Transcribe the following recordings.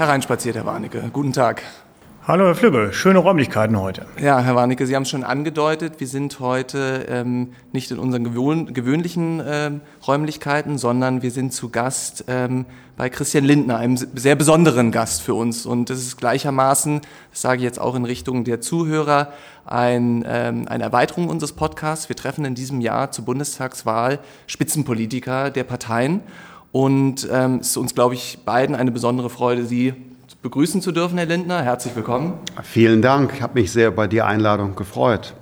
hereinspaziert, Herr Warnecke. Guten Tag. Hallo Herr Flügge, schöne Räumlichkeiten heute. Ja, Herr Warnecke, Sie haben es schon angedeutet, wir sind heute ähm, nicht in unseren gewöhn gewöhnlichen ähm, Räumlichkeiten, sondern wir sind zu Gast ähm, bei Christian Lindner, einem sehr besonderen Gast für uns. Und das ist gleichermaßen, das sage ich jetzt auch in Richtung der Zuhörer, ein, ähm, eine Erweiterung unseres Podcasts. Wir treffen in diesem Jahr zur Bundestagswahl Spitzenpolitiker der Parteien. Und ähm, es ist uns, glaube ich, beiden eine besondere Freude, Sie begrüßen zu dürfen, Herr Lindner. Herzlich willkommen. Vielen Dank. Ich habe mich sehr über die Einladung gefreut.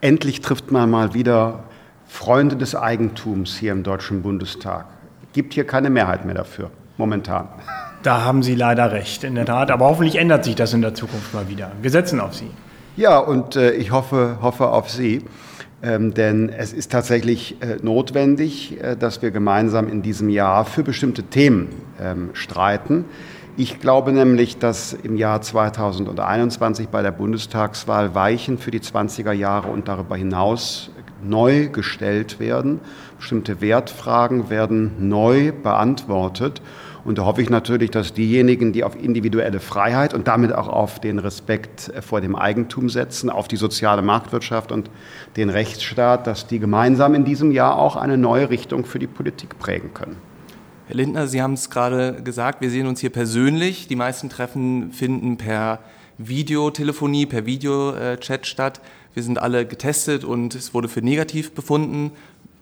Endlich trifft man mal wieder Freunde des Eigentums hier im Deutschen Bundestag. Gibt hier keine Mehrheit mehr dafür, momentan. Da haben Sie leider recht, in der Tat. Aber hoffentlich ändert sich das in der Zukunft mal wieder. Wir setzen auf Sie. Ja, und äh, ich hoffe, hoffe auf Sie. Ähm, denn es ist tatsächlich äh, notwendig, äh, dass wir gemeinsam in diesem Jahr für bestimmte Themen ähm, streiten. Ich glaube nämlich, dass im Jahr 2021 bei der Bundestagswahl Weichen für die 20er Jahre und darüber hinaus neu gestellt werden. Bestimmte Wertfragen werden neu beantwortet. Und da hoffe ich natürlich, dass diejenigen, die auf individuelle Freiheit und damit auch auf den Respekt vor dem Eigentum setzen, auf die soziale Marktwirtschaft und den Rechtsstaat, dass die gemeinsam in diesem Jahr auch eine neue Richtung für die Politik prägen können. Herr Lindner, Sie haben es gerade gesagt, wir sehen uns hier persönlich. Die meisten Treffen finden per Videotelefonie, per Videochat statt. Wir sind alle getestet und es wurde für negativ befunden.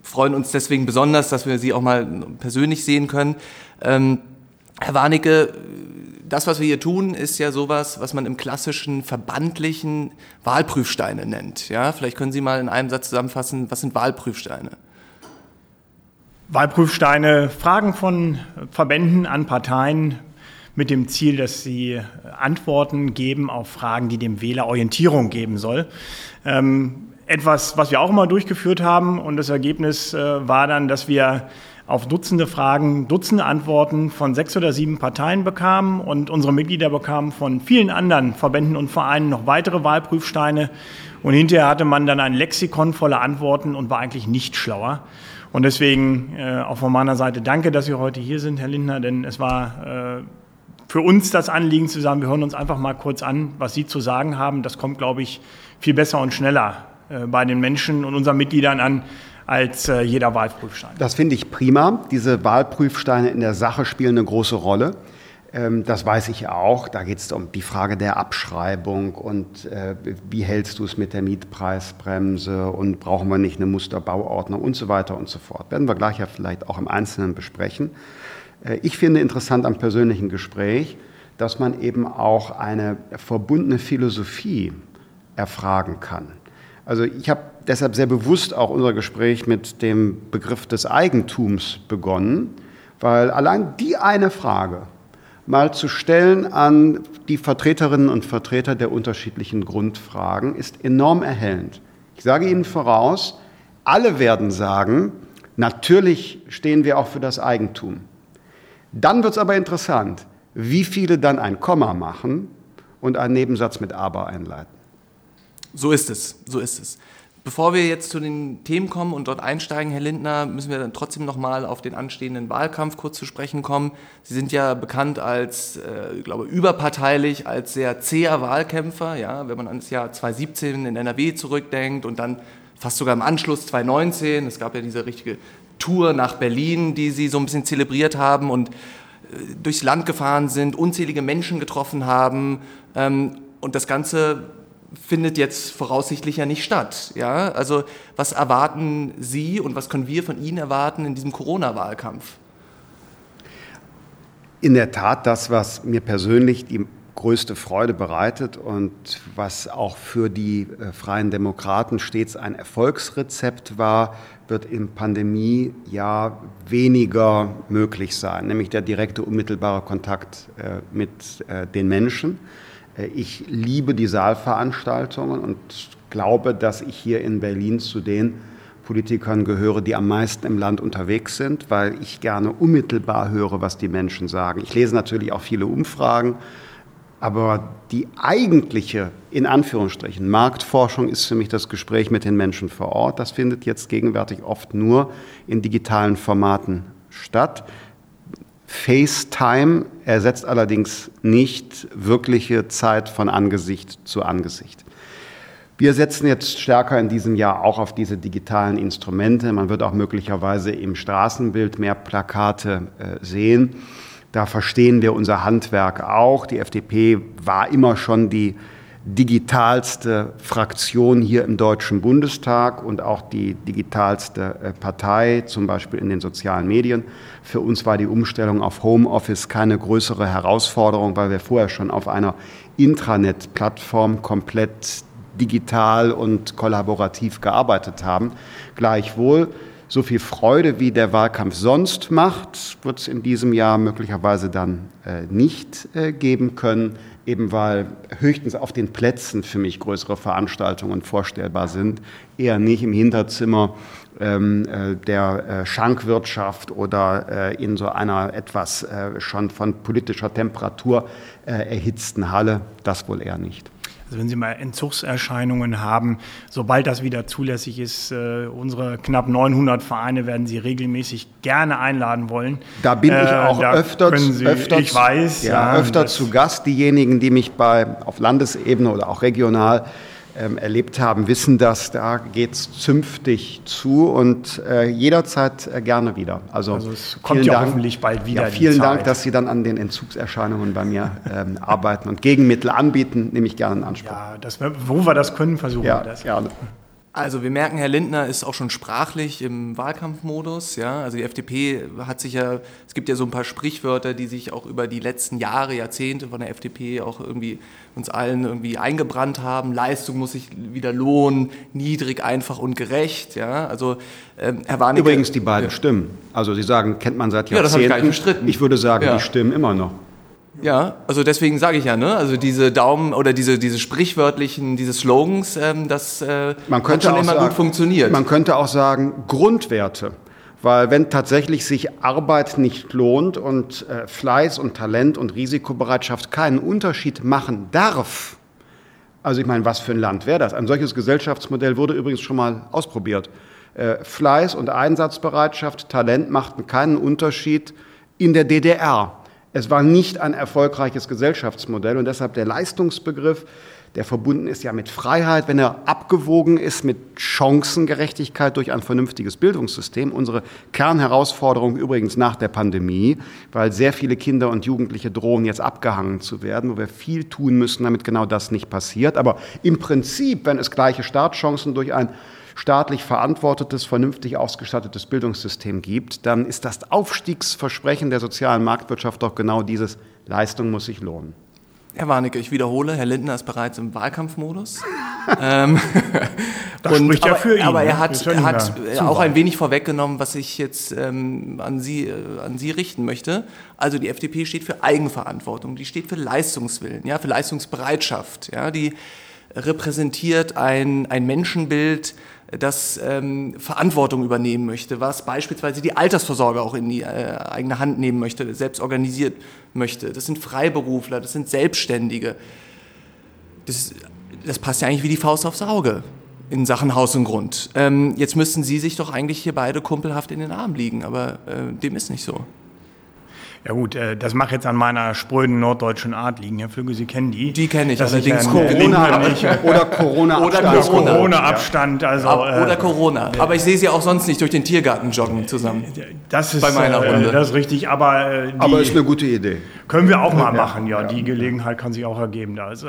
Freuen uns deswegen besonders, dass wir Sie auch mal persönlich sehen können. Ähm, Herr Warnecke, das, was wir hier tun, ist ja sowas, was man im klassischen verbandlichen Wahlprüfsteine nennt. Ja, vielleicht können Sie mal in einem Satz zusammenfassen, was sind Wahlprüfsteine? Wahlprüfsteine, Fragen von Verbänden an Parteien mit dem Ziel, dass sie Antworten geben auf Fragen, die dem Wähler Orientierung geben soll. Ähm, etwas, was wir auch immer durchgeführt haben und das Ergebnis äh, war dann, dass wir auf Dutzende Fragen Dutzende Antworten von sechs oder sieben Parteien bekamen und unsere Mitglieder bekamen von vielen anderen Verbänden und Vereinen noch weitere Wahlprüfsteine und hinterher hatte man dann ein Lexikon voller Antworten und war eigentlich nicht schlauer. Und deswegen äh, auch von meiner Seite danke, dass Sie heute hier sind, Herr Lindner, denn es war äh, für uns das Anliegen zu sagen, wir hören uns einfach mal kurz an, was Sie zu sagen haben. Das kommt, glaube ich, viel besser und schneller äh, bei den Menschen und unseren Mitgliedern an als äh, jeder Wahlprüfstein. Das finde ich prima. Diese Wahlprüfsteine in der Sache spielen eine große Rolle. Ähm, das weiß ich auch. Da geht es um die Frage der Abschreibung und äh, wie hältst du es mit der Mietpreisbremse und brauchen wir nicht eine Musterbauordnung und so weiter und so fort. Werden wir gleich ja vielleicht auch im Einzelnen besprechen. Äh, ich finde interessant am persönlichen Gespräch, dass man eben auch eine verbundene Philosophie erfragen kann. Also ich habe deshalb sehr bewusst auch unser Gespräch mit dem Begriff des Eigentums begonnen, weil allein die eine Frage, mal zu stellen an die Vertreterinnen und Vertreter der unterschiedlichen Grundfragen, ist enorm erhellend. Ich sage Ihnen voraus, alle werden sagen, natürlich stehen wir auch für das Eigentum. Dann wird es aber interessant, wie viele dann ein Komma machen und einen Nebensatz mit aber einleiten. So ist es, so ist es. Bevor wir jetzt zu den Themen kommen und dort einsteigen, Herr Lindner, müssen wir dann trotzdem noch mal auf den anstehenden Wahlkampf kurz zu sprechen kommen. Sie sind ja bekannt als, äh, ich glaube, überparteilich, als sehr zäher Wahlkämpfer. Ja, wenn man an das Jahr 2017 in NRW zurückdenkt und dann fast sogar im Anschluss 2019. Es gab ja diese richtige Tour nach Berlin, die Sie so ein bisschen zelebriert haben und äh, durchs Land gefahren sind, unzählige Menschen getroffen haben ähm, und das Ganze findet jetzt voraussichtlich ja nicht statt. Ja? Also was erwarten Sie und was können wir von Ihnen erwarten in diesem Corona-Wahlkampf? In der Tat das, was mir persönlich die größte Freude bereitet und was auch für die äh, Freien Demokraten stets ein Erfolgsrezept war, wird im Pandemiejahr weniger möglich sein, nämlich der direkte unmittelbare Kontakt äh, mit äh, den Menschen. Äh, ich liebe die Saalveranstaltungen und glaube, dass ich hier in Berlin zu den Politikern gehöre, die am meisten im Land unterwegs sind, weil ich gerne unmittelbar höre, was die Menschen sagen. Ich lese natürlich auch viele Umfragen, aber die eigentliche, in Anführungsstrichen, Marktforschung ist für mich das Gespräch mit den Menschen vor Ort. Das findet jetzt gegenwärtig oft nur in digitalen Formaten statt FaceTime ersetzt allerdings nicht wirkliche Zeit von Angesicht zu Angesicht. Wir setzen jetzt stärker in diesem Jahr auch auf diese digitalen Instrumente. Man wird auch möglicherweise im Straßenbild mehr Plakate äh, sehen. Da verstehen wir unser Handwerk auch. Die FDP war immer schon die digitalste Fraktion hier im Deutschen Bundestag und auch die digitalste äh, Partei, zum Beispiel in den sozialen Medien. Für uns war die Umstellung auf Homeoffice keine größere Herausforderung, weil wir vorher schon auf einer Intranet-Plattform komplett digital und kollaborativ gearbeitet haben. Gleichwohl, so viel Freude, wie der Wahlkampf sonst macht, wird es in diesem Jahr möglicherweise dann äh, nicht äh, geben können eben weil höchstens auf den Plätzen für mich größere Veranstaltungen vorstellbar sind, eher nicht im Hinterzimmer ähm, äh, der äh, Schankwirtschaft oder äh, in so einer etwas äh, schon von politischer Temperatur erhitzten Halle, das wohl eher nicht. Also wenn Sie mal Entzugserscheinungen haben, sobald das wieder zulässig ist, äh, unsere knapp 900 Vereine werden Sie regelmäßig gerne einladen wollen. Da bin ich äh, auch öfter, Sie, öfter, ich weiß, ja, ja, öfter zu Gast. Diejenigen, die mich bei, auf Landesebene oder auch regional erlebt haben, wissen das. Da geht es zünftig zu und äh, jederzeit äh, gerne wieder. Also, also es kommt ja Dank, hoffentlich bald wieder. Ja, vielen Dank, dass Sie dann an den Entzugserscheinungen bei mir ähm, arbeiten und Gegenmittel anbieten, nehme ich gerne in Anspruch. Ja, das, wo wir das können, versuchen ja, wir das. Gerne. Also wir merken, Herr Lindner ist auch schon sprachlich im Wahlkampfmodus. Ja? Also die FDP hat sich ja, es gibt ja so ein paar Sprichwörter, die sich auch über die letzten Jahre, Jahrzehnte von der FDP auch irgendwie uns allen irgendwie eingebrannt haben. Leistung muss sich wieder lohnen, niedrig, einfach und gerecht. Ja? Also ähm, Herr Warnecke, Übrigens die beiden ja. Stimmen. Also Sie sagen, kennt man seit Jahrzehnten. Ja, das habe ich gar nicht bestritten. Ich würde sagen, ja. die stimmen immer noch. Ja, also deswegen sage ich ja, ne? Also diese Daumen oder diese, diese sprichwörtlichen, diese Slogans, ähm, das äh, man könnte hat schon immer sagen, gut funktioniert. Man könnte auch sagen Grundwerte. Weil wenn tatsächlich sich Arbeit nicht lohnt und äh, Fleiß und Talent und Risikobereitschaft keinen Unterschied machen darf, also ich meine, was für ein Land wäre das? Ein solches Gesellschaftsmodell wurde übrigens schon mal ausprobiert. Äh, Fleiß und Einsatzbereitschaft, Talent machten keinen Unterschied in der DDR. Es war nicht ein erfolgreiches Gesellschaftsmodell und deshalb der Leistungsbegriff, der verbunden ist ja mit Freiheit, wenn er abgewogen ist mit Chancengerechtigkeit durch ein vernünftiges Bildungssystem. Unsere Kernherausforderung übrigens nach der Pandemie, weil sehr viele Kinder und Jugendliche drohen jetzt abgehangen zu werden, wo wir viel tun müssen, damit genau das nicht passiert. Aber im Prinzip, wenn es gleiche Startchancen durch ein staatlich verantwortetes, vernünftig ausgestattetes Bildungssystem gibt, dann ist das Aufstiegsversprechen der sozialen Marktwirtschaft doch genau dieses, Leistung muss sich lohnen. Herr Warnecke, ich wiederhole, Herr Lindner ist bereits im Wahlkampfmodus. ähm, das und, spricht ja für ihn. Aber er ne? hat, er hat auch ein wenig vorweggenommen, was ich jetzt ähm, an, Sie, äh, an Sie richten möchte. Also die FDP steht für Eigenverantwortung, die steht für Leistungswillen, ja, für Leistungsbereitschaft. Ja, die repräsentiert ein, ein Menschenbild, das ähm, Verantwortung übernehmen möchte, was beispielsweise die Altersvorsorge auch in die äh, eigene Hand nehmen möchte, selbst organisiert möchte. Das sind Freiberufler, das sind Selbstständige. Das, das passt ja eigentlich wie die Faust aufs Auge in Sachen Haus und Grund. Ähm, jetzt müssten Sie sich doch eigentlich hier beide kumpelhaft in den Arm liegen, aber äh, dem ist nicht so. Ja gut, äh, das mag jetzt an meiner spröden norddeutschen Art liegen. Herr Flügge, Sie kennen die. Die kenne ich allerdings. Corona, oder Corona oder Corona. Abstand. Also, Ab, oder äh, Corona. Aber ich sehe Sie auch sonst nicht durch den Tiergarten joggen zusammen. Das ist, bei meiner Runde. Das ist richtig, aber... Die aber ist eine gute Idee. Können wir auch mal machen, ja. ja. Die Gelegenheit kann sich auch ergeben. Also,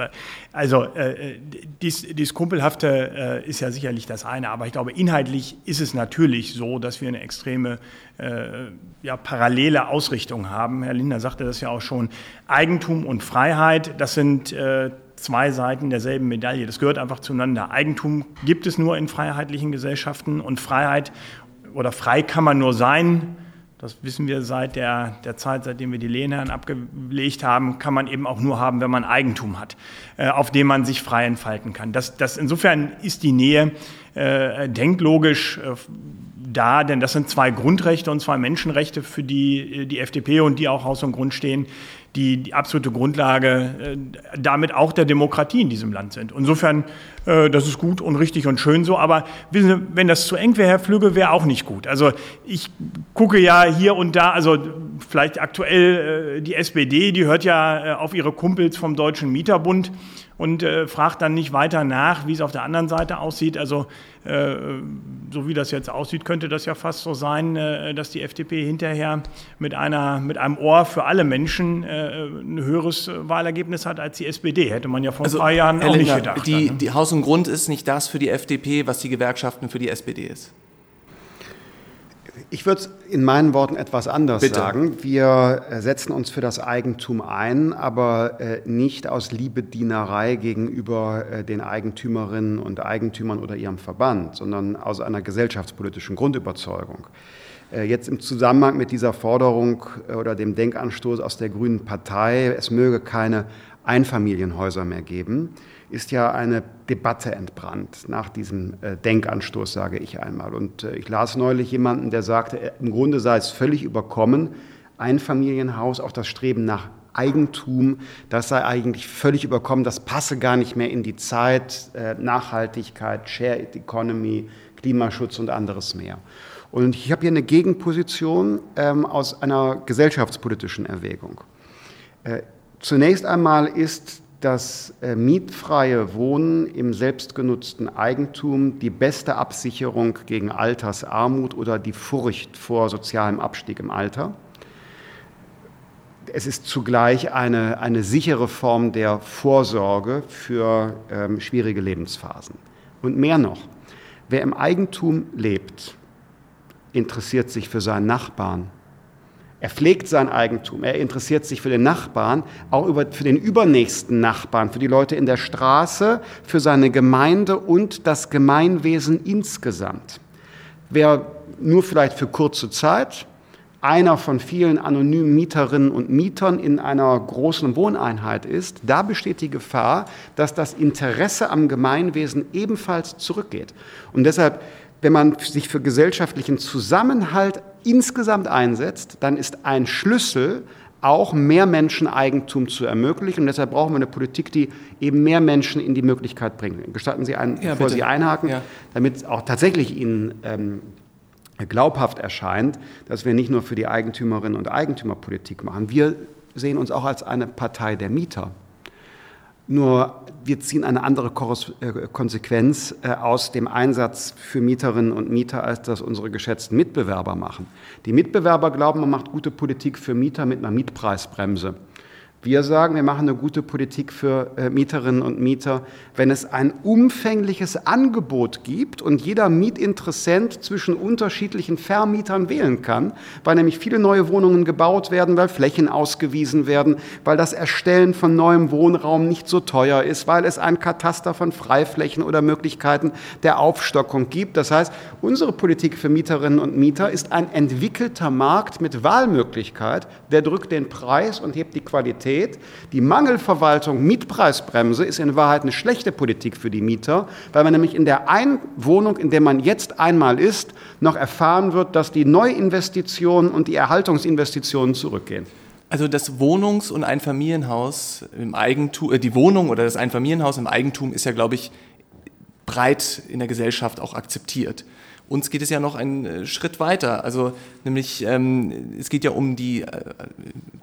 also äh, dies, dies Kumpelhafte äh, ist ja sicherlich das eine, aber ich glaube, inhaltlich ist es natürlich so, dass wir eine extreme äh, ja, parallele Ausrichtung haben. Herr Lindner sagte das ja auch schon. Eigentum und Freiheit, das sind äh, zwei Seiten derselben Medaille. Das gehört einfach zueinander. Eigentum gibt es nur in freiheitlichen Gesellschaften und Freiheit oder frei kann man nur sein, das wissen wir seit der, der Zeit, seitdem wir die Lehnherren abgelegt haben, kann man eben auch nur haben, wenn man Eigentum hat, äh, auf dem man sich frei entfalten kann. Das, das, insofern ist die Nähe äh, denklogisch äh, da, denn das sind zwei Grundrechte und zwei Menschenrechte, für die die FDP und die auch Haus und Grund stehen, die, die absolute Grundlage äh, damit auch der Demokratie in diesem Land sind. Insofern, äh, das ist gut und richtig und schön so, aber wissen Sie, wenn das zu eng wäre, Herr Flügge, wäre auch nicht gut. Also ich gucke ja hier und da, also vielleicht aktuell äh, die SPD, die hört ja äh, auf ihre Kumpels vom Deutschen Mieterbund und äh, fragt dann nicht weiter nach, wie es auf der anderen Seite aussieht. Also äh, so wie das jetzt aussieht, könnte das ja fast so sein, äh, dass die FDP hinterher mit, einer, mit einem Ohr für alle Menschen äh, ein höheres Wahlergebnis hat als die SPD. Hätte man ja vor also, ein paar Jahren auch Lindner, nicht gedacht. Die, dann, ne? die Haus und Grund ist nicht das für die FDP, was die Gewerkschaften für die SPD ist. Ich würde es in meinen Worten etwas anders Bitte. sagen. Wir äh, setzen uns für das Eigentum ein, aber äh, nicht aus Liebedienerei gegenüber äh, den Eigentümerinnen und Eigentümern oder ihrem Verband, sondern aus einer gesellschaftspolitischen Grundüberzeugung. Jetzt im Zusammenhang mit dieser Forderung oder dem Denkanstoß aus der Grünen Partei, es möge keine Einfamilienhäuser mehr geben, ist ja eine Debatte entbrannt nach diesem äh, Denkanstoß, sage ich einmal. Und äh, ich las neulich jemanden, der sagte, äh, im Grunde sei es völlig überkommen, ein Familienhaus, auch das Streben nach Eigentum, das sei eigentlich völlig überkommen, das passe gar nicht mehr in die Zeit, Nachhaltigkeit, Shared Economy, Klimaschutz und anderes mehr. Und ich habe hier eine Gegenposition ähm, aus einer gesellschaftspolitischen Erwägung. Zunächst einmal ist das äh, mietfreie Wohnen im selbstgenutzten Eigentum die beste Absicherung gegen Altersarmut oder die Furcht vor sozialem Abstieg im Alter. Es ist zugleich eine, eine sichere Form der Vorsorge für ähm, schwierige Lebensphasen. Und mehr noch, wer im Eigentum lebt, interessiert sich für seinen Nachbarn, er pflegt sein Eigentum, er interessiert sich für den Nachbarn, auch über, für den übernächsten Nachbarn, für die Leute in der Straße, für seine Gemeinde und das Gemeinwesen insgesamt. Wer nur vielleicht für kurze Zeit einer von vielen anonymen Mieterinnen und Mietern in einer großen Wohneinheit ist, da besteht die Gefahr, dass das Interesse am Gemeinwesen ebenfalls zurückgeht. Und deshalb wenn man sich für gesellschaftlichen Zusammenhalt insgesamt einsetzt, dann ist ein Schlüssel, auch mehr Menschen Eigentum zu ermöglichen. Und deshalb brauchen wir eine Politik, die eben mehr Menschen in die Möglichkeit bringt. Gestatten Sie einen, ja, bevor bitte. Sie einhaken, ja. damit auch tatsächlich Ihnen ähm, glaubhaft erscheint, dass wir nicht nur für die Eigentümerinnen und Eigentümer Politik machen. Wir sehen uns auch als eine Partei der Mieter. Nur wir ziehen eine andere äh, Konsequenz äh, aus dem Einsatz für Mieterinnen und Mieter, als das unsere geschätzten Mitbewerber machen. Die Mitbewerber glauben, man macht gute Politik für Mieter mit einer Mietpreisbremse. Wir sagen, wir machen eine gute Politik für äh, Mieterinnen und Mieter, wenn es ein umfängliches Angebot gibt und jeder Mietinteressent zwischen unterschiedlichen Vermietern wählen kann, weil nämlich viele neue Wohnungen gebaut werden, weil Flächen ausgewiesen werden, weil das Erstellen von neuem Wohnraum nicht so teuer ist, weil es ein Kataster von Freiflächen oder Möglichkeiten der Aufstockung gibt. Das heißt, unsere Politik für Mieterinnen und Mieter ist ein entwickelter Markt mit Wahlmöglichkeit, der drückt den Preis und hebt die Qualität Qualität. Die Mangelverwaltung Mietpreisbremse ist in Wahrheit eine schlechte Politik für die Mieter, weil man nämlich in der einen Wohnung, in der man jetzt einmal ist, noch erfahren wird, dass die Neuinvestitionen und die Erhaltungsinvestitionen zurückgehen. Also das Wohnungs- und Einfamilienhaus im Eigentum, äh, die Wohnung oder das Einfamilienhaus im Eigentum ist ja, glaube ich, breit in der Gesellschaft auch akzeptiert. Uns geht es ja noch einen äh, Schritt weiter. Also nämlich, ähm, es geht ja um die, äh,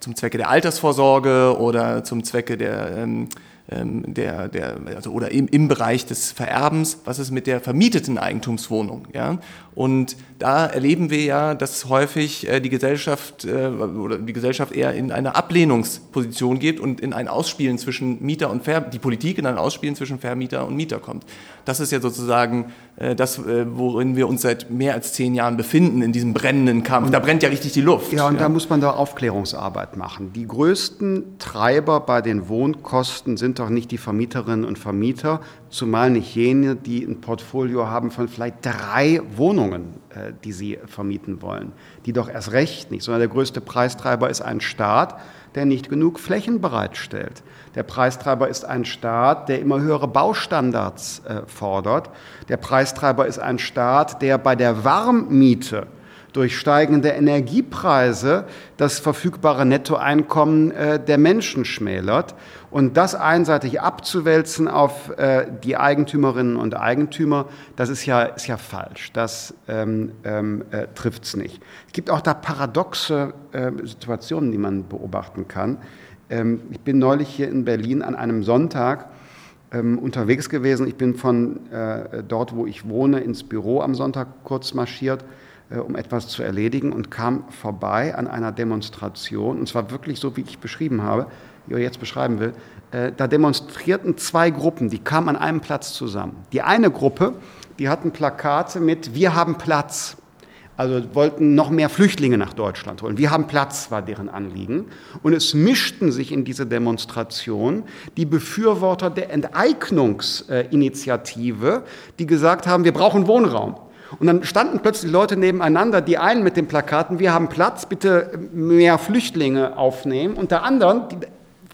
zum Zwecke der Altersvorsorge oder zum Zwecke der ähm, der, der, also, oder im, im Bereich des Vererbens, was ist mit der vermieteten Eigentumswohnung. Ja? Und da erleben wir ja, dass häufig äh, die Gesellschaft äh, oder die Gesellschaft eher in eine Ablehnungsposition geht und in ein Ausspielen zwischen Mieter und Ver die Politik in ein Ausspielen zwischen Vermieter und Mieter kommt. Das ist ja sozusagen äh, das, worin wir uns seit mehr als zehn Jahren befinden, in diesem brennenden Kampf. Da brennt ja richtig die Luft. Ja, und ja. da muss man da Aufklärungsarbeit machen. Die größten Treiber bei den Wohnkosten sind doch nicht die Vermieterinnen und Vermieter, zumal nicht jene, die ein Portfolio haben von vielleicht drei Wohnungen, äh, die sie vermieten wollen. Die doch erst recht nicht, sondern der größte Preistreiber ist ein Staat, der nicht genug Flächen bereitstellt. Der Preistreiber ist ein Staat, der immer höhere Baustandards äh, fordert. Der Preistreiber ist ein Staat, der bei der Warmmiete durch steigende Energiepreise das verfügbare Nettoeinkommen äh, der Menschen schmälert. Und das einseitig abzuwälzen auf äh, die Eigentümerinnen und Eigentümer, das ist ja, ist ja falsch. Das ähm, ähm, äh, trifft es nicht. Es gibt auch da paradoxe äh, Situationen, die man beobachten kann. Ähm, ich bin neulich hier in Berlin an einem Sonntag ähm, unterwegs gewesen. Ich bin von äh, dort, wo ich wohne, ins Büro am Sonntag kurz marschiert um etwas zu erledigen und kam vorbei an einer Demonstration, und zwar wirklich so, wie ich beschrieben habe, die ich jetzt beschreiben will. Äh, da demonstrierten zwei Gruppen, die kamen an einem Platz zusammen. Die eine Gruppe, die hatten Plakate mit Wir haben Platz. Also wollten noch mehr Flüchtlinge nach Deutschland holen. Wir haben Platz, war deren Anliegen. Und es mischten sich in diese Demonstration die Befürworter der Enteignungsinitiative, die gesagt haben, wir brauchen Wohnraum. Und dann standen plötzlich Leute nebeneinander, die einen mit den Plakaten, wir haben Platz, bitte mehr Flüchtlinge aufnehmen, anderen, die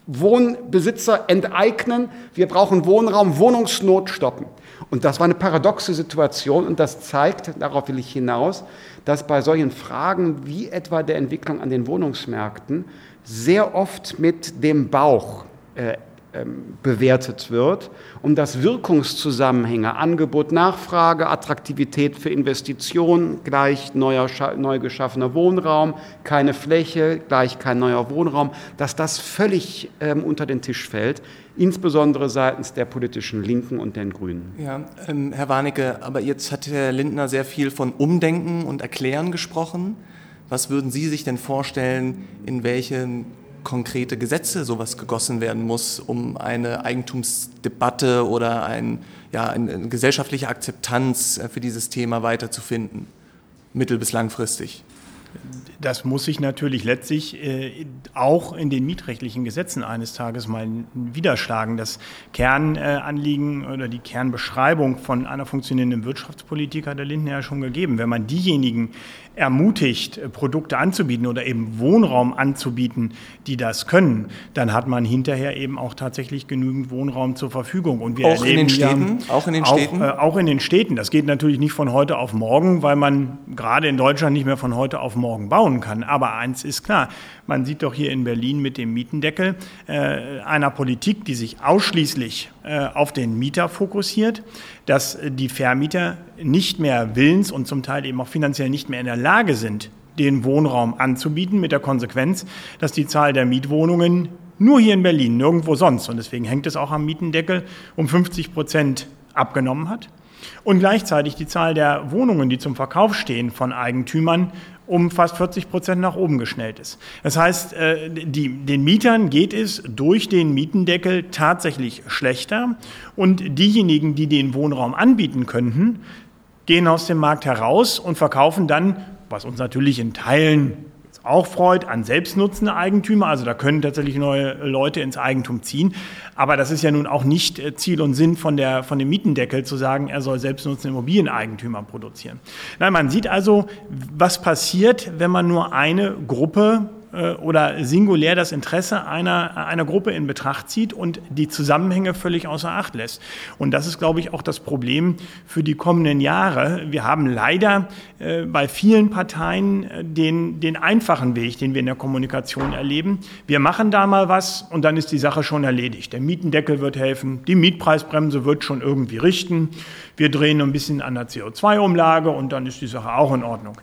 Wohnbesitzer enteignen, wir brauchen Wohnraum, Wohnungsnot stoppen. Und das war eine paradoxe Situation und das zeigt, darauf will ich hinaus, dass bei solchen Fragen wie etwa der Entwicklung an den Wohnungsmärkten sehr oft mit dem Bauch äh, bewertet wird, um das Wirkungszusammenhänge, Angebot, Nachfrage, Attraktivität für Investitionen gleich neuer, neu geschaffener Wohnraum, keine Fläche gleich kein neuer Wohnraum, dass das völlig ähm, unter den Tisch fällt, insbesondere seitens der politischen Linken und den Grünen. Ja, ähm, Herr Warnecke, aber jetzt hat Herr Lindner sehr viel von Umdenken und Erklären gesprochen. Was würden Sie sich denn vorstellen, in welchen konkrete Gesetze sowas gegossen werden muss, um eine Eigentumsdebatte oder ein, ja, eine gesellschaftliche Akzeptanz äh, für dieses Thema weiterzufinden, mittel- bis langfristig? Das muss sich natürlich letztlich äh, auch in den mietrechtlichen Gesetzen eines Tages mal widerschlagen. Das Kernanliegen äh, oder die Kernbeschreibung von einer funktionierenden Wirtschaftspolitik hat der Lindner ja schon gegeben. Wenn man diejenigen ermutigt, äh, Produkte anzubieten oder eben Wohnraum anzubieten, die das können, dann hat man hinterher eben auch tatsächlich genügend Wohnraum zur Verfügung. Und wir auch in den Städten? Ja, auch in den auch, Städten? Äh, auch in den Städten. Das geht natürlich nicht von heute auf morgen, weil man gerade in Deutschland nicht mehr von heute auf morgen bauen kann. Aber eins ist klar, man sieht doch hier in Berlin mit dem Mietendeckel äh, einer Politik, die sich ausschließlich äh, auf den Mieter fokussiert, dass die Vermieter nicht mehr willens und zum Teil eben auch finanziell nicht mehr in der Lage sind, den Wohnraum anzubieten, mit der Konsequenz, dass die Zahl der Mietwohnungen nur hier in Berlin, nirgendwo sonst, und deswegen hängt es auch am Mietendeckel, um 50 Prozent abgenommen hat. Und gleichzeitig die Zahl der Wohnungen, die zum Verkauf stehen von Eigentümern, um fast 40 Prozent nach oben geschnellt ist. Das heißt, äh, die, den Mietern geht es durch den Mietendeckel tatsächlich schlechter und diejenigen, die den Wohnraum anbieten könnten, gehen aus dem Markt heraus und verkaufen dann, was uns natürlich in Teilen auch freut, an selbstnutzende Eigentümer. Also da können tatsächlich neue Leute ins Eigentum ziehen. Aber das ist ja nun auch nicht äh, Ziel und Sinn von, der, von dem Mietendeckel zu sagen, er soll selbstnutzende Immobilieneigentümer produzieren. Nein, man sieht also, was passiert, wenn man nur eine Gruppe äh, oder singulär das Interesse einer, einer Gruppe in Betracht zieht und die Zusammenhänge völlig außer Acht lässt. Und das ist, glaube ich, auch das Problem für die kommenden Jahre. Wir haben leider äh, bei vielen Parteien äh, den, den einfachen Weg, den wir in der Kommunikation erleben. Wir machen da mal was und dann ist die Sache schon erledigt. Der Mietendeckel wird helfen, die Mietpreisbremse wird schon irgendwie richten. Wir drehen ein bisschen an der CO2-Umlage und dann ist die Sache auch in Ordnung.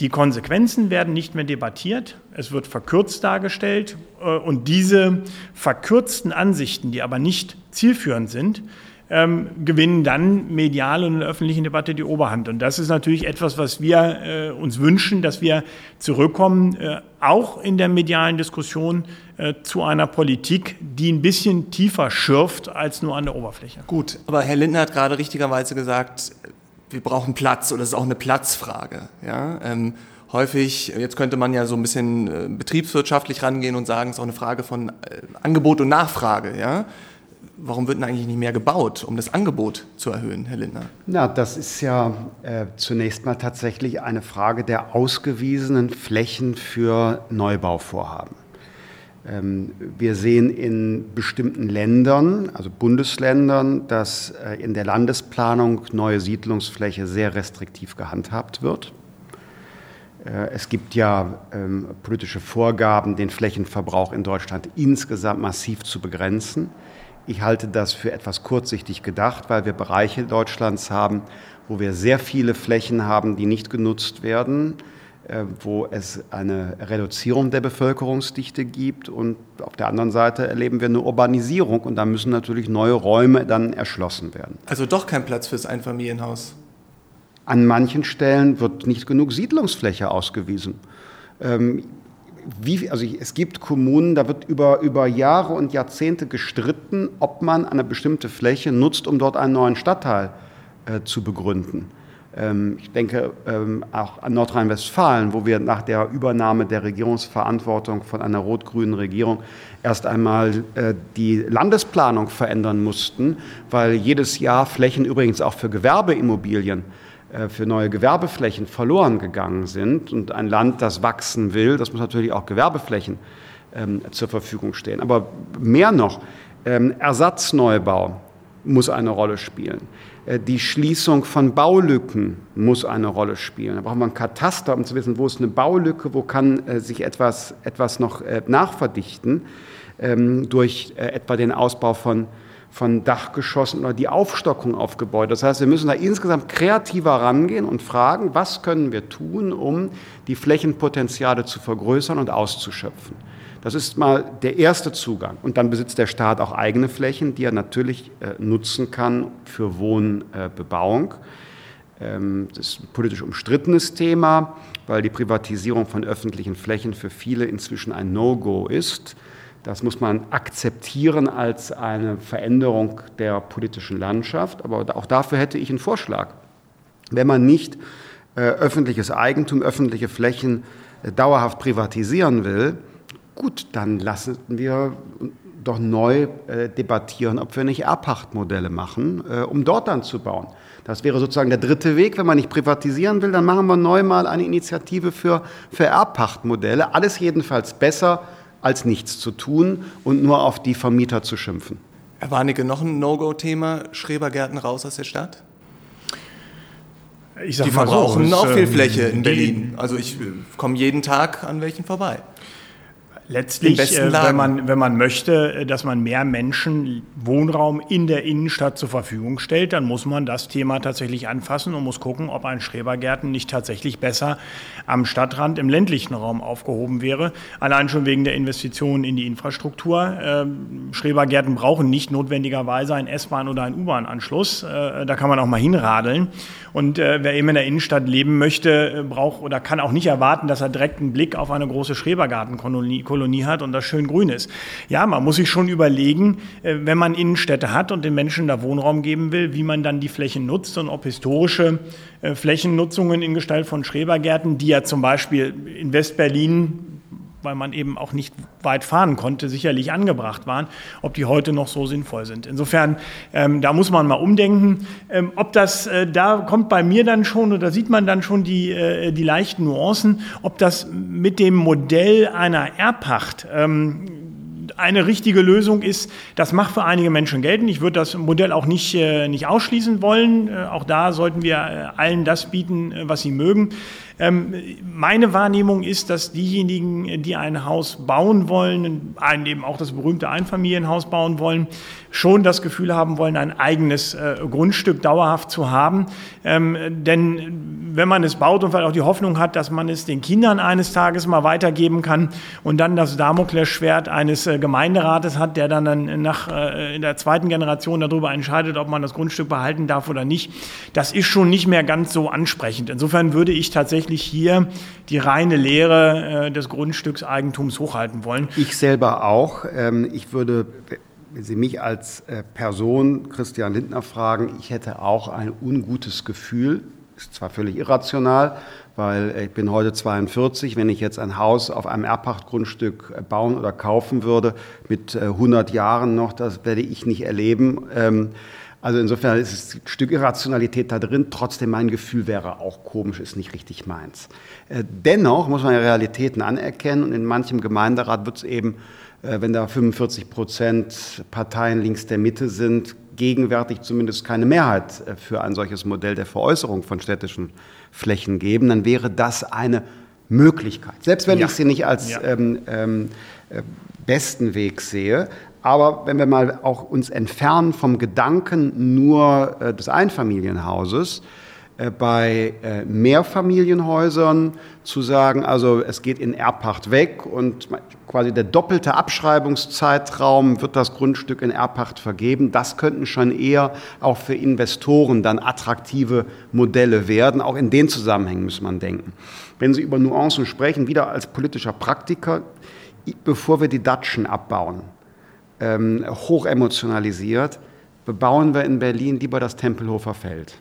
Die Konsequenzen werden nicht mehr debattiert, es wird verkürzt dargestellt äh, und diese verkürzten Ansichten, die aber nicht zielführend sind, ähm, gewinnen dann medial und in der öffentlichen Debatte die Oberhand. Und das ist natürlich etwas, was wir äh, uns wünschen, dass wir zurückkommen, äh, auch in der medialen Diskussion zu einer Politik, die ein bisschen tiefer schürft als nur an der Oberfläche. Gut, aber Herr Lindner hat gerade richtigerweise gesagt, wir brauchen Platz oder es ist auch eine Platzfrage. Ja? Ähm, häufig, jetzt könnte man ja so ein bisschen äh, betriebswirtschaftlich rangehen und sagen, es ist auch eine Frage von äh, Angebot und Nachfrage. Ja? Warum wird denn eigentlich nicht mehr gebaut, um das Angebot zu erhöhen, Herr Lindner? Na, das ist ja äh, zunächst mal tatsächlich eine Frage der ausgewiesenen Flächen für Neubauvorhaben. Ähm, wir sehen in bestimmten Ländern, also Bundesländern, dass äh, in der Landesplanung neue Siedlungsfläche sehr restriktiv gehandhabt wird. Äh, es gibt ja ähm, politische Vorgaben, den Flächenverbrauch in Deutschland insgesamt massiv zu begrenzen. Ich halte das für etwas kurzsichtig gedacht, weil wir Bereiche Deutschlands haben, wo wir sehr viele Flächen haben, die nicht genutzt werden, wo es eine Reduzierung der Bevölkerungsdichte gibt und auf der anderen Seite erleben wir eine Urbanisierung und da müssen natürlich neue Räume dann erschlossen werden. Also doch kein Platz fürs Einfamilienhaus. An manchen Stellen wird nicht genug Siedlungsfläche ausgewiesen. Ähm, wie, also es gibt Kommunen, da wird über, über Jahre und Jahrzehnte gestritten, ob man eine bestimmte Fläche nutzt, um dort einen neuen Stadtteil äh, zu begründen. Ähm, ich denke ähm, auch an Nordrhein-Westfalen, wo wir nach der Übernahme der Regierungsverantwortung von einer rot-grünen Regierung erst einmal äh, die Landesplanung verändern mussten, weil jedes Jahr Flächen übrigens auch für Gewerbeimmobilien äh, für neue Gewerbeflächen verloren gegangen sind. Und ein Land, das wachsen will, das muss natürlich auch Gewerbeflächen ähm, zur Verfügung stehen. Aber mehr noch, Ersatzneubau muss eine Rolle spielen. Äh, die Schließung von Baulücken muss eine Rolle spielen. Da braucht man ein Kataster, um zu wissen, wo ist eine Baulücke, wo kann äh, sich etwas, etwas noch äh, nachverdichten ähm, durch etwa den Ausbau von von Dachgeschossen oder die Aufstockung auf Gebäude. Das heißt, wir müssen da insgesamt kreativer rangehen und fragen, was können wir tun, um die Flächenpotenziale zu vergrößern und auszuschöpfen. Das ist mal der erste Zugang. Und dann besitzt der Staat auch eigene Flächen, die er natürlich äh, nutzen kann für Wohnbebauung. Ähm, das ist ein politisch umstrittenes Thema, weil die Privatisierung von öffentlichen Flächen für viele inzwischen ein No-Go ist. Das muss man akzeptieren als eine Veränderung der politischen Landschaft. Aber auch dafür hätte ich einen Vorschlag. Wenn man nicht äh, öffentliches Eigentum, öffentliche Flächen äh, dauerhaft privatisieren will, gut, dann lassen wir doch neu äh, debattieren, ob wir nicht Erbpachtmodelle machen, äh, um dort dann zu bauen. Das wäre sozusagen der dritte Weg. Wenn man nicht privatisieren will, dann machen wir neu mal eine Initiative für, für Erbpachtmodelle. Alles jedenfalls besser als nichts zu tun und nur auf die Vermieter zu schimpfen. Herr Warnecke, noch ein No-Go-Thema, Schrebergärten raus aus der Stadt? Ich sag die verbrauchen so, auch viel ähm, Fläche in Berlin. Also ich komme jeden Tag an welchen vorbei. Letztlich, äh, wenn, man, wenn man möchte, äh, dass man mehr Menschen Wohnraum in der Innenstadt zur Verfügung stellt, dann muss man das Thema tatsächlich anfassen und muss gucken, ob ein Schrebergärten nicht tatsächlich besser am Stadtrand im ländlichen Raum aufgehoben wäre. Allein schon wegen der Investitionen in die Infrastruktur. Ähm, Schrebergärten brauchen nicht notwendigerweise einen S-Bahn- oder einen U-Bahn-Anschluss. Äh, da kann man auch mal hinradeln. Und wer eben in der Innenstadt leben möchte, braucht oder kann auch nicht erwarten, dass er direkt einen Blick auf eine große Schrebergartenkolonie Kolonie hat und das schön grün ist. Ja, man muss sich schon überlegen, äh, wenn man Innenstädte hat und den Menschen da Wohnraum geben will, wie man dann die Flächen nutzt und ob historische äh, Flächennutzungen in Gestalt von Schrebergärten, die ja zum Beispiel in Westberlin weil man eben auch nicht weit fahren konnte, sicherlich angebracht waren, ob die heute noch so sinnvoll sind. Insofern, ähm, da muss man mal umdenken. Ähm, ob das, äh, da kommt bei mir dann schon, oder sieht man dann schon die, äh, die leichten Nuancen, ob das mit dem Modell einer Erbpacht ähm, eine richtige Lösung ist, das macht für einige Menschen gelten. Ich würde das Modell auch nicht, äh, nicht ausschließen wollen. Äh, auch da sollten wir äh, allen das bieten, was sie mögen. Ähm, meine Wahrnehmung ist, dass diejenigen, die ein Haus bauen wollen, eben auch das berühmte Einfamilienhaus bauen wollen, schon das Gefühl haben wollen, ein eigenes äh, Grundstück dauerhaft zu haben. Ähm, denn wenn man es baut und vielleicht auch die Hoffnung hat, dass man es den Kindern eines Tages mal weitergeben kann und dann das Damoklesschwert eines äh, Gemeinderates hat, der dann, dann nach äh, in der zweiten Generation darüber entscheidet, ob man das Grundstück behalten darf oder nicht, das ist schon nicht mehr ganz so ansprechend. Insofern würde ich tatsächlich hier die reine Lehre äh, des Grundstückseigentums hochhalten wollen. Ich selber auch. Ähm, ich würde wenn Sie mich als äh, Person, Christian Lindner, fragen, ich hätte auch ein ungutes Gefühl, ist zwar völlig irrational, weil ich bin heute 42, wenn ich jetzt ein Haus auf einem Erbpachtgrundstück äh, bauen oder kaufen würde, mit 100 äh, Jahren noch, das werde ich nicht erleben. Ähm, also insofern ist es ein Stück Irrationalität da drin. Trotzdem, mein Gefühl wäre auch komisch, ist nicht richtig meins. Dennoch muss man ja Realitäten anerkennen und in manchem Gemeinderat wird es eben äh, wenn da 45 Prozent Parteien links der Mitte sind, gegenwärtig zumindest keine Mehrheit äh, für ein solches Modell der Veräußerung von städtischen Flächen geben, dann wäre das eine Möglichkeit. Selbst wenn ja. ich sie nicht als ja. ähm, ähm, äh, besten Weg sehe. Aber wenn wir mal auch uns entfernen vom Gedanken nur äh, des Einfamilienhauses, äh, bei äh, Mehrfamilienhäusern zu sagen, also es geht in Erbpacht weg und quasi der doppelte Abschreibungszeitraum wird das Grundstück in Erbpacht vergeben. Das könnten schon eher auch für Investoren dann attraktive Modelle werden. Auch in den Zusammenhängen muss man denken. Wenn Sie über Nuancen sprechen, wieder als politischer Praktiker, bevor wir die Datschen abbauen, ähm, hoch emotionalisiert, bebauen wir in Berlin lieber das Tempelhofer Feld.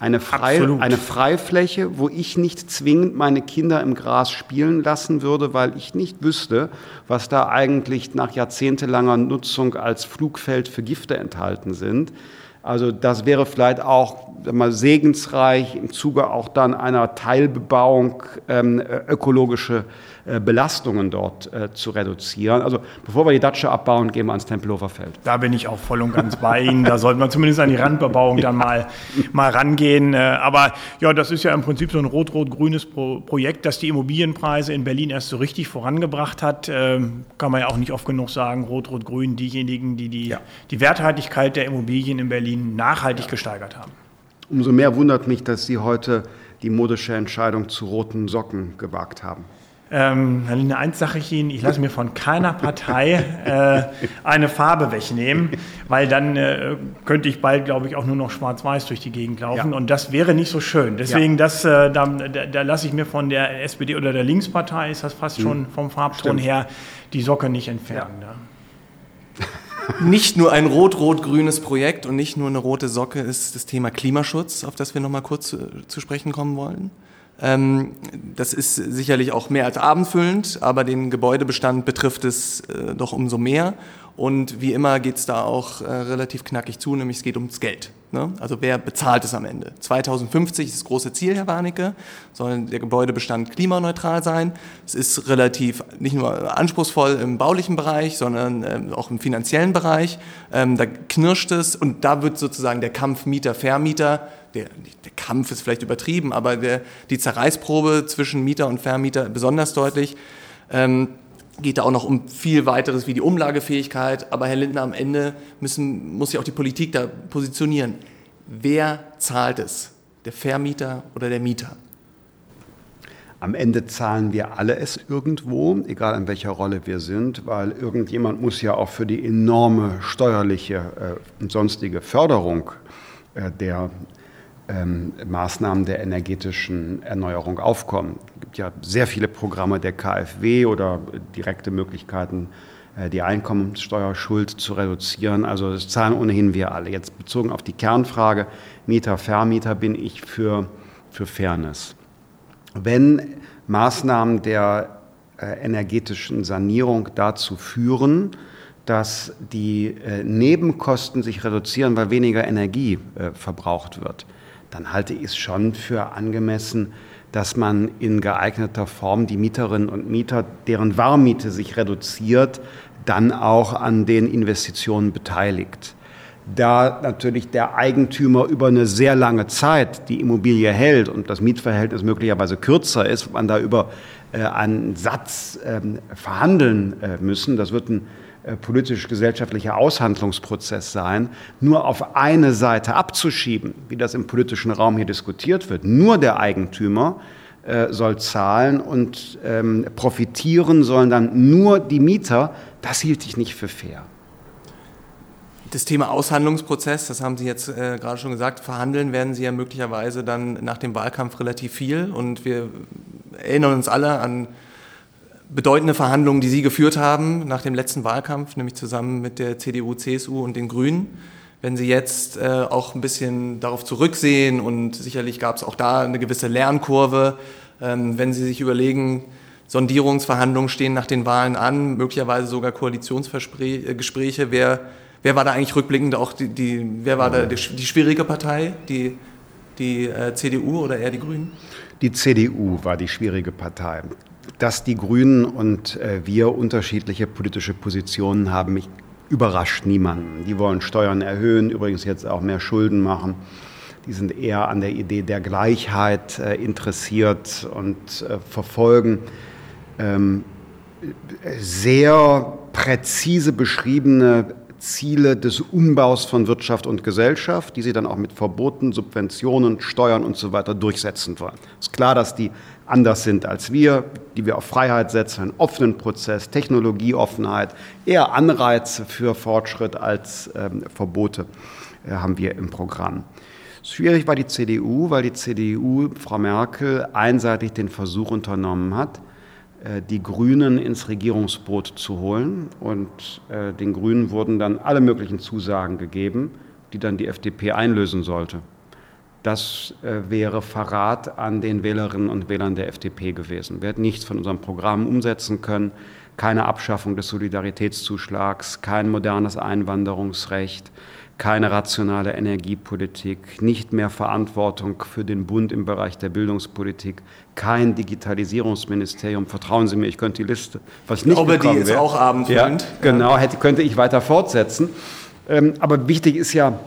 Eine, Frei, eine Freifläche, wo ich nicht zwingend meine Kinder im Gras spielen lassen würde, weil ich nicht wüsste, was da eigentlich nach jahrzehntelanger Nutzung als Flugfeld für Gifte enthalten sind. Also das wäre vielleicht auch mal segensreich im Zuge auch dann einer Teilbebauung ähm, ökologische Belastungen dort äh, zu reduzieren. Also bevor wir die Datsche abbauen, gehen wir ans Tempelhofer Feld. Da bin ich auch voll und ganz bei Ihnen. Da sollte man zumindest an die Randbebauung dann mal, mal rangehen. Äh, aber ja, das ist ja im Prinzip so ein rot-rot-grünes Pro Projekt, das die Immobilienpreise in Berlin erst so richtig vorangebracht hat. Ähm, kann man ja auch nicht oft genug sagen, rot-rot-grün, diejenigen, die die, ja. die Werthaltigkeit der Immobilien in Berlin nachhaltig ja. gesteigert haben. Umso mehr wundert mich, dass Sie heute die modische Entscheidung zu roten Socken gewagt haben. Ähm, Herr Linde, eins sage ich Ihnen, ich lasse mir von keiner Partei äh, eine Farbe wegnehmen, weil dann äh, könnte ich bald, glaube ich, auch nur noch schwarz-weiß durch die Gegend laufen ja. und das wäre nicht so schön. Deswegen, ja. das, äh, da, da, da lasse ich mir von der SPD oder der Linkspartei, ist das fast mhm. schon vom Farbton Stimmt. her, die Socke nicht entfernen. Ja. Nicht nur ein rot-rot-grünes Projekt und nicht nur eine rote Socke ist das Thema Klimaschutz, auf das wir noch mal kurz zu, zu sprechen kommen wollen. Ähm, das ist sicherlich auch mehr als abendfüllend, aber den Gebäudebestand betrifft es äh, doch umso mehr. Und wie immer geht es da auch äh, relativ knackig zu, nämlich es geht ums Geld. Ne? Also wer bezahlt es am Ende? 2050 ist das große Ziel, Herr Warnecke, soll der Gebäudebestand klimaneutral sein. Es ist relativ nicht nur anspruchsvoll im baulichen Bereich, sondern ähm, auch im finanziellen Bereich. Ähm, da knirscht es und da wird sozusagen der Kampf Mieter-Vermieter der, der, Kampf ist vielleicht übertrieben, aber der, die Zerreißprobe zwischen Mieter und Vermieter besonders deutlich. Ähm, geht da auch noch um viel weiteres wie die Umlagefähigkeit. Aber Herr Lindner, am Ende müssen, muss sich auch die Politik da positionieren. Wer zahlt es? Der Vermieter oder der Mieter? Am Ende zahlen wir alle es irgendwo, egal in welcher Rolle wir sind, weil irgendjemand muss ja auch für die enorme steuerliche äh, und sonstige Förderung äh, der ähm, Maßnahmen der energetischen Erneuerung aufkommen. Es gibt ja sehr viele Programme der KfW oder direkte Möglichkeiten, äh, die Einkommenssteuerschuld zu reduzieren. Also das zahlen ohnehin wir alle. Jetzt bezogen auf die Kernfrage Mieter, Vermieter bin ich für, für Fairness. Wenn Maßnahmen der äh, energetischen Sanierung dazu führen, dass die äh, Nebenkosten sich reduzieren, weil weniger Energie verbraucht wird, dann halte ich es schon für angemessen, dass man in geeigneter Form die Mieterinnen und Mieter, deren Warmmiete sich reduziert, dann auch an den Investitionen beteiligt. Da natürlich der Eigentümer über eine sehr lange Zeit die Immobilie hält und das Mietverhältnis möglicherweise kürzer ist, man da über äh, einen Satz äh, verhandeln äh, müssen. Das wird ein politisch-gesellschaftlicher Aushandlungsprozess sein, nur auf eine Seite abzuschieben, wie das im politischen Raum hier diskutiert wird. Nur der Eigentümer äh, soll zahlen und ähm, profitieren sollen dann nur die Mieter. Das hielt ich nicht für fair. Das Thema Aushandlungsprozess, das haben Sie jetzt äh, gerade schon gesagt, verhandeln werden Sie ja möglicherweise dann nach dem Wahlkampf relativ viel. Und wir erinnern uns alle an bedeutende Verhandlungen, die Sie geführt haben nach dem letzten Wahlkampf, nämlich zusammen mit der CDU, CSU und den Grünen. Wenn Sie jetzt äh, auch ein bisschen darauf zurücksehen und sicherlich gab es auch da eine gewisse Lernkurve, ähm, wenn Sie sich überlegen, Sondierungsverhandlungen stehen nach den Wahlen an, möglicherweise sogar Koalitionsgespräche, äh, wer, wer war da eigentlich rückblickend auch die, die wer war da die, die schwierige Partei, die, die äh, CDU oder eher die Grünen? Die CDU war die schwierige Partei. Dass die Grünen und äh, wir unterschiedliche politische Positionen haben, mich überrascht niemanden. Die wollen Steuern erhöhen, übrigens jetzt auch mehr Schulden machen. die sind eher an der Idee der Gleichheit äh, interessiert und äh, verfolgen ähm, sehr präzise beschriebene Ziele des Umbaus von Wirtschaft und Gesellschaft, die sie dann auch mit Verboten, Subventionen, Steuern und so weiter durchsetzen wollen. Es ist klar, dass die anders sind als wir, die wir auf Freiheit setzen, einen offenen Prozess, Technologieoffenheit, eher Anreize für Fortschritt als ähm, Verbote äh, haben wir im Programm. Schwierig war die CDU, weil die CDU, Frau Merkel, einseitig den Versuch unternommen hat, die Grünen ins Regierungsboot zu holen. Und äh, den Grünen wurden dann alle möglichen Zusagen gegeben, die dann die FDP einlösen sollte. Das äh, wäre Verrat an den Wählerinnen und Wählern der FDP gewesen. Wir hätten nichts von unserem Programm umsetzen können, keine Abschaffung des Solidaritätszuschlags, kein modernes Einwanderungsrecht, keine rationale Energiepolitik, nicht mehr Verantwortung für den Bund im Bereich der Bildungspolitik, kein Digitalisierungsministerium. Vertrauen Sie mir, ich könnte die Liste, was ich nicht glaube, die ist wäre. auch abendfüllend. Ja, genau, hätte, könnte ich weiter fortsetzen. Ähm, aber wichtig ist ja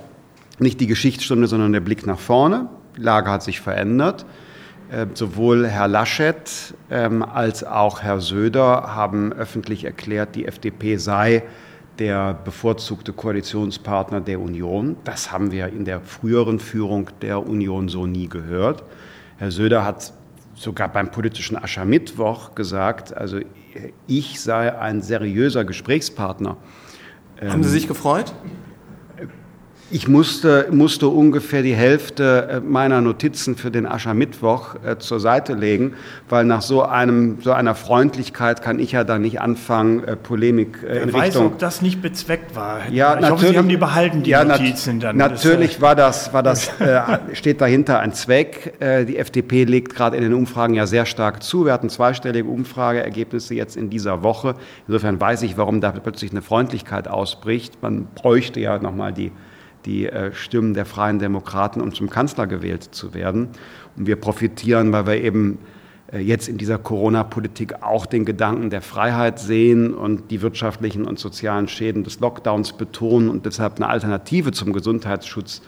nicht die Geschichtsstunde, sondern der Blick nach vorne. Die Lage hat sich verändert. Ähm, sowohl Herr Laschet ähm, als auch Herr Söder haben öffentlich erklärt, die FDP sei der bevorzugte Koalitionspartner der Union. Das haben wir in der früheren Führung der Union so nie gehört. Herr Söder hat sogar beim politischen Aschermittwoch gesagt, also ich sei ein seriöser Gesprächspartner. Haben Sie sich gefreut? Ich musste, musste ungefähr die Hälfte äh, meiner Notizen für den Aschermittwoch äh, zur Seite legen, weil nach so, einem, so einer Freundlichkeit kann ich ja dann nicht anfangen, äh, Polemik äh, in weiß, Richtung... ob das nicht bezweckt war. Ja, ich natürlich, hoffe, Sie haben die behalten, die ja, Notizen dann. Natürlich war das, war das, äh, steht dahinter ein Zweck. Äh, die FDP legt gerade in den Umfragen ja sehr stark zu. Wir hatten zweistellige Umfrageergebnisse jetzt in dieser Woche. Insofern weiß ich, warum da plötzlich eine Freundlichkeit ausbricht. Man bräuchte ja nochmal die die äh, Stimmen der Freien Demokraten, um zum Kanzler gewählt zu werden. Und wir profitieren, weil wir eben äh, jetzt in dieser Corona-Politik auch den Gedanken der Freiheit sehen und die wirtschaftlichen und sozialen Schäden des Lockdowns betonen und deshalb eine Alternative zum Gesundheitsschutz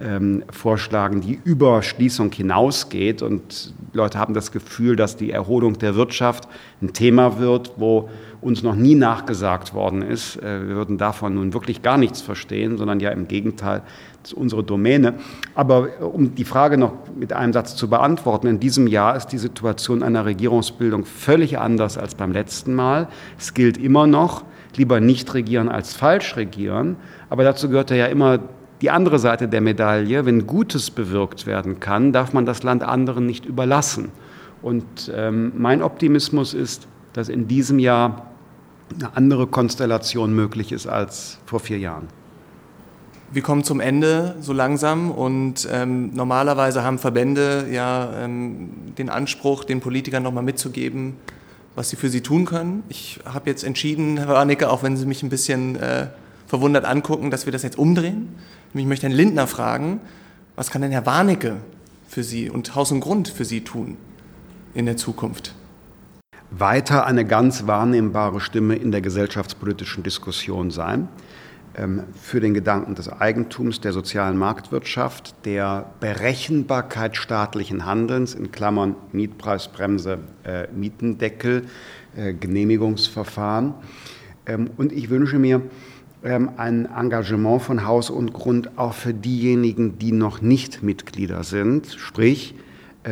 ähm, vorschlagen, die über Schließung hinausgeht. Und Leute haben das Gefühl, dass die Erholung der Wirtschaft ein Thema wird, wo uns noch nie nachgesagt worden ist. Äh, wir würden davon nun wirklich gar nichts verstehen, sondern ja im Gegenteil, das ist unsere Domäne. Aber äh, um die Frage noch mit einem Satz zu beantworten, in diesem Jahr ist die Situation einer Regierungsbildung völlig anders als beim letzten Mal. Es gilt immer noch, lieber nicht regieren als falsch regieren. Aber dazu gehört ja immer die andere Seite der Medaille. Wenn Gutes bewirkt werden kann, darf man das Land anderen nicht überlassen. Und ähm, mein Optimismus ist, dass in diesem Jahr eine andere Konstellation möglich ist als vor vier Jahren. Wir kommen zum Ende so langsam und ähm, normalerweise haben Verbände ja ähm, den Anspruch, den Politikern nochmal mitzugeben, was sie für sie tun können. Ich habe jetzt entschieden, Herr Warnecke, auch wenn Sie mich ein bisschen äh, verwundert angucken, dass wir das jetzt umdrehen. Ich möchte Herrn Lindner fragen, was kann denn Herr Warnecke für Sie und Haus und Grund für Sie tun in der Zukunft? Weiter eine ganz wahrnehmbare Stimme in der gesellschaftspolitischen Diskussion sein ähm, für den Gedanken des Eigentums, der sozialen Marktwirtschaft, der Berechenbarkeit staatlichen Handelns in Klammern Mietpreisbremse, äh, Mietendeckel, äh, Genehmigungsverfahren. Ähm, und ich wünsche mir ähm, ein Engagement von Haus und Grund auch für diejenigen, die noch nicht Mitglieder sind, sprich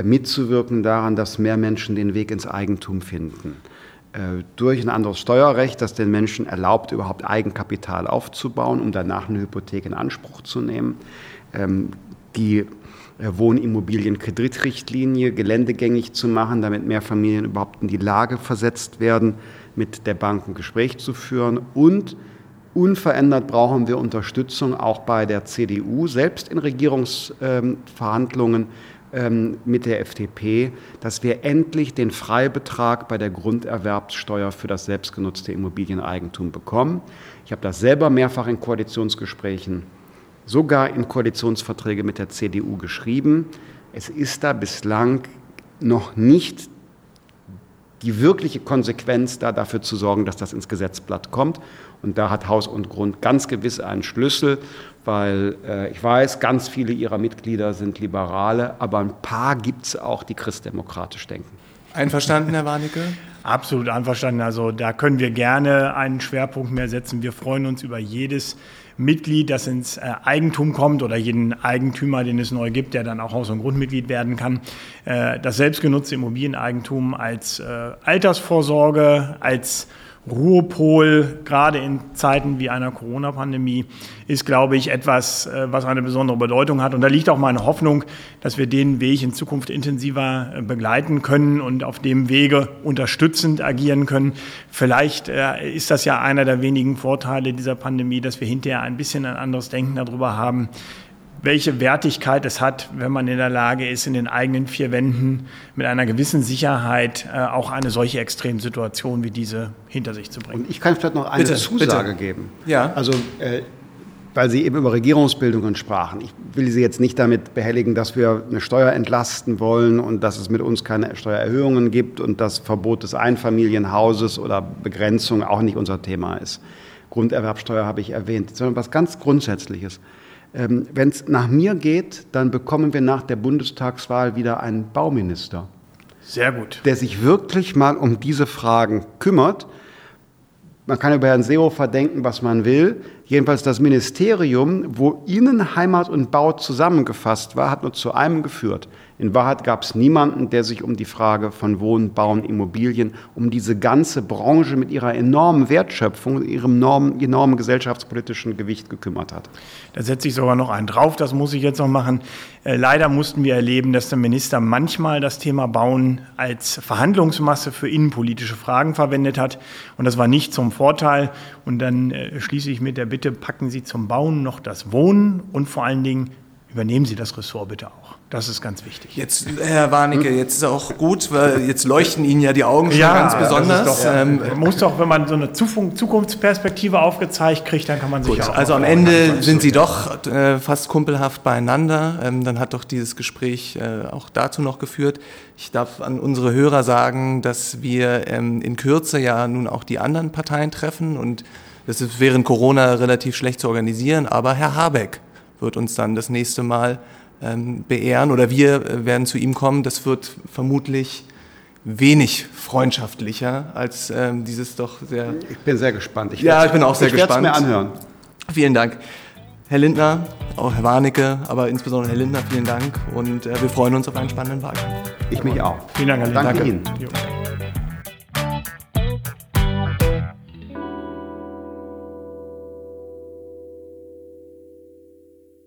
mitzuwirken daran, dass mehr Menschen den Weg ins Eigentum finden. Äh, durch ein anderes Steuerrecht, das den Menschen erlaubt, überhaupt Eigenkapital aufzubauen, um danach eine Hypothek in Anspruch zu nehmen. Ähm, die äh, Wohnimmobilienkreditrichtlinie geländegängig zu machen, damit mehr Familien überhaupt in die Lage versetzt werden, mit der Bank ein Gespräch zu führen. Und unverändert brauchen wir Unterstützung auch bei der CDU, selbst in Regierungsverhandlungen ähm, mit der FDP, dass wir endlich den Freibetrag bei der Grunderwerbssteuer für das selbstgenutzte Immobilieneigentum bekommen. Ich habe das selber mehrfach in Koalitionsgesprächen, sogar in Koalitionsverträge mit der CDU geschrieben. Es ist da bislang noch nicht die wirkliche Konsequenz da dafür zu sorgen, dass das ins Gesetzblatt kommt. Und da hat Haus und Grund ganz gewiss einen Schlüssel, weil äh, ich weiß, ganz viele ihrer Mitglieder sind Liberale, aber ein paar gibt es auch, die christdemokratisch denken. Einverstanden, Herr Warnecke? Absolut einverstanden. Also da können wir gerne einen Schwerpunkt mehr setzen. Wir freuen uns über jedes Mitglied, das ins äh, Eigentum kommt oder jeden Eigentümer, den es neu gibt, der dann auch Haus- und Grundmitglied werden kann. Äh, das selbstgenutzte Immobilieneigentum als äh, Altersvorsorge, als Ruhepol, gerade in Zeiten wie einer Corona-Pandemie, ist, glaube ich, etwas, äh, was eine besondere Bedeutung hat. Und da liegt auch meine Hoffnung, dass wir den Weg in Zukunft intensiver äh, begleiten können und auf dem Wege unterstützend agieren können. Vielleicht äh, ist das ja einer der wenigen Vorteile dieser Pandemie, dass wir hinterher ein bisschen ein anderes Denken darüber haben, welche Wertigkeit es hat, wenn man in der Lage ist, in den eigenen vier Wänden mit einer gewissen Sicherheit äh, auch eine solche Extremsituation wie diese hinter sich zu bringen. Und ich kann vielleicht noch eine bitte, Zusage bitte. geben. Ja. Also, äh, weil Sie eben über Regierungsbildungen sprachen. Ich will Sie jetzt nicht damit behelligen, dass wir eine Steuer entlasten wollen und dass es mit uns keine Steuererhöhungen gibt und das Verbot des Einfamilienhauses oder Begrenzung auch nicht unser Thema ist. Grunderwerbsteuer habe ich erwähnt, sondern was ganz Grundsätzliches. Ähm, Wenn es nach mir geht, dann bekommen wir nach der Bundestagswahl wieder einen Bauminister, Sehr gut. der sich wirklich mal um diese Fragen kümmert. Man kann über Herrn Seehofer denken, was man will. Jedenfalls das Ministerium, wo Innen, Heimat und Bau zusammengefasst war, hat nur zu einem geführt. In Wahrheit gab es niemanden, der sich um die Frage von Wohnen, Bauen, Immobilien, um diese ganze Branche mit ihrer enormen Wertschöpfung, ihrem enormen, enormen gesellschaftspolitischen Gewicht gekümmert hat. Da setze ich sogar noch einen drauf, das muss ich jetzt noch machen. Äh, leider mussten wir erleben, dass der Minister manchmal das Thema Bauen als Verhandlungsmasse für innenpolitische Fragen verwendet hat. Und das war nicht zum Vorteil. Und dann äh, schließe ich mit der Bitte, packen Sie zum Bauen noch das Wohnen und vor allen Dingen übernehmen Sie das Ressort bitte auch. Das ist ganz wichtig. Jetzt, Herr Warnecke, jetzt ist auch gut, weil jetzt leuchten Ihnen ja die Augen schon ganz das ist besonders. Doch, Ähm, man muss doch, wenn man so eine Zukunftsperspektive aufgezeigt kriegt, dann kann man sich Gut, ja auch also am Ende sind Sie doch äh, fast kumpelhaft beieinander. Ähm, dann hat doch dieses Gespräch äh, auch dazu noch geführt. Ich darf an unsere Hörer sagen, dass wir ähm, in Kürze ja nun auch die anderen Parteien treffen und das ist während Corona relativ schlecht zu organisieren, aber Herr Habeck wird uns dann das nächste Mal ähm, beehren oder wir äh, werden zu ihm kommen. Das wird vermutlich wenig freundschaftlicher als ähm, dieses doch sehr Ich bin sehr gespannt. Ich Ja, ich bin auch sehr ich gespannt. mir anhören. Vielen Dank. Herr Lindner, auch Herr Warnecke, aber insbesondere Herr Lindner, vielen Dank und äh, wir freuen uns auf einen spannenden Wahlkampf. Ich mich auch. Vielen Dank, Herr Lindner. Danke Ihnen. Jo.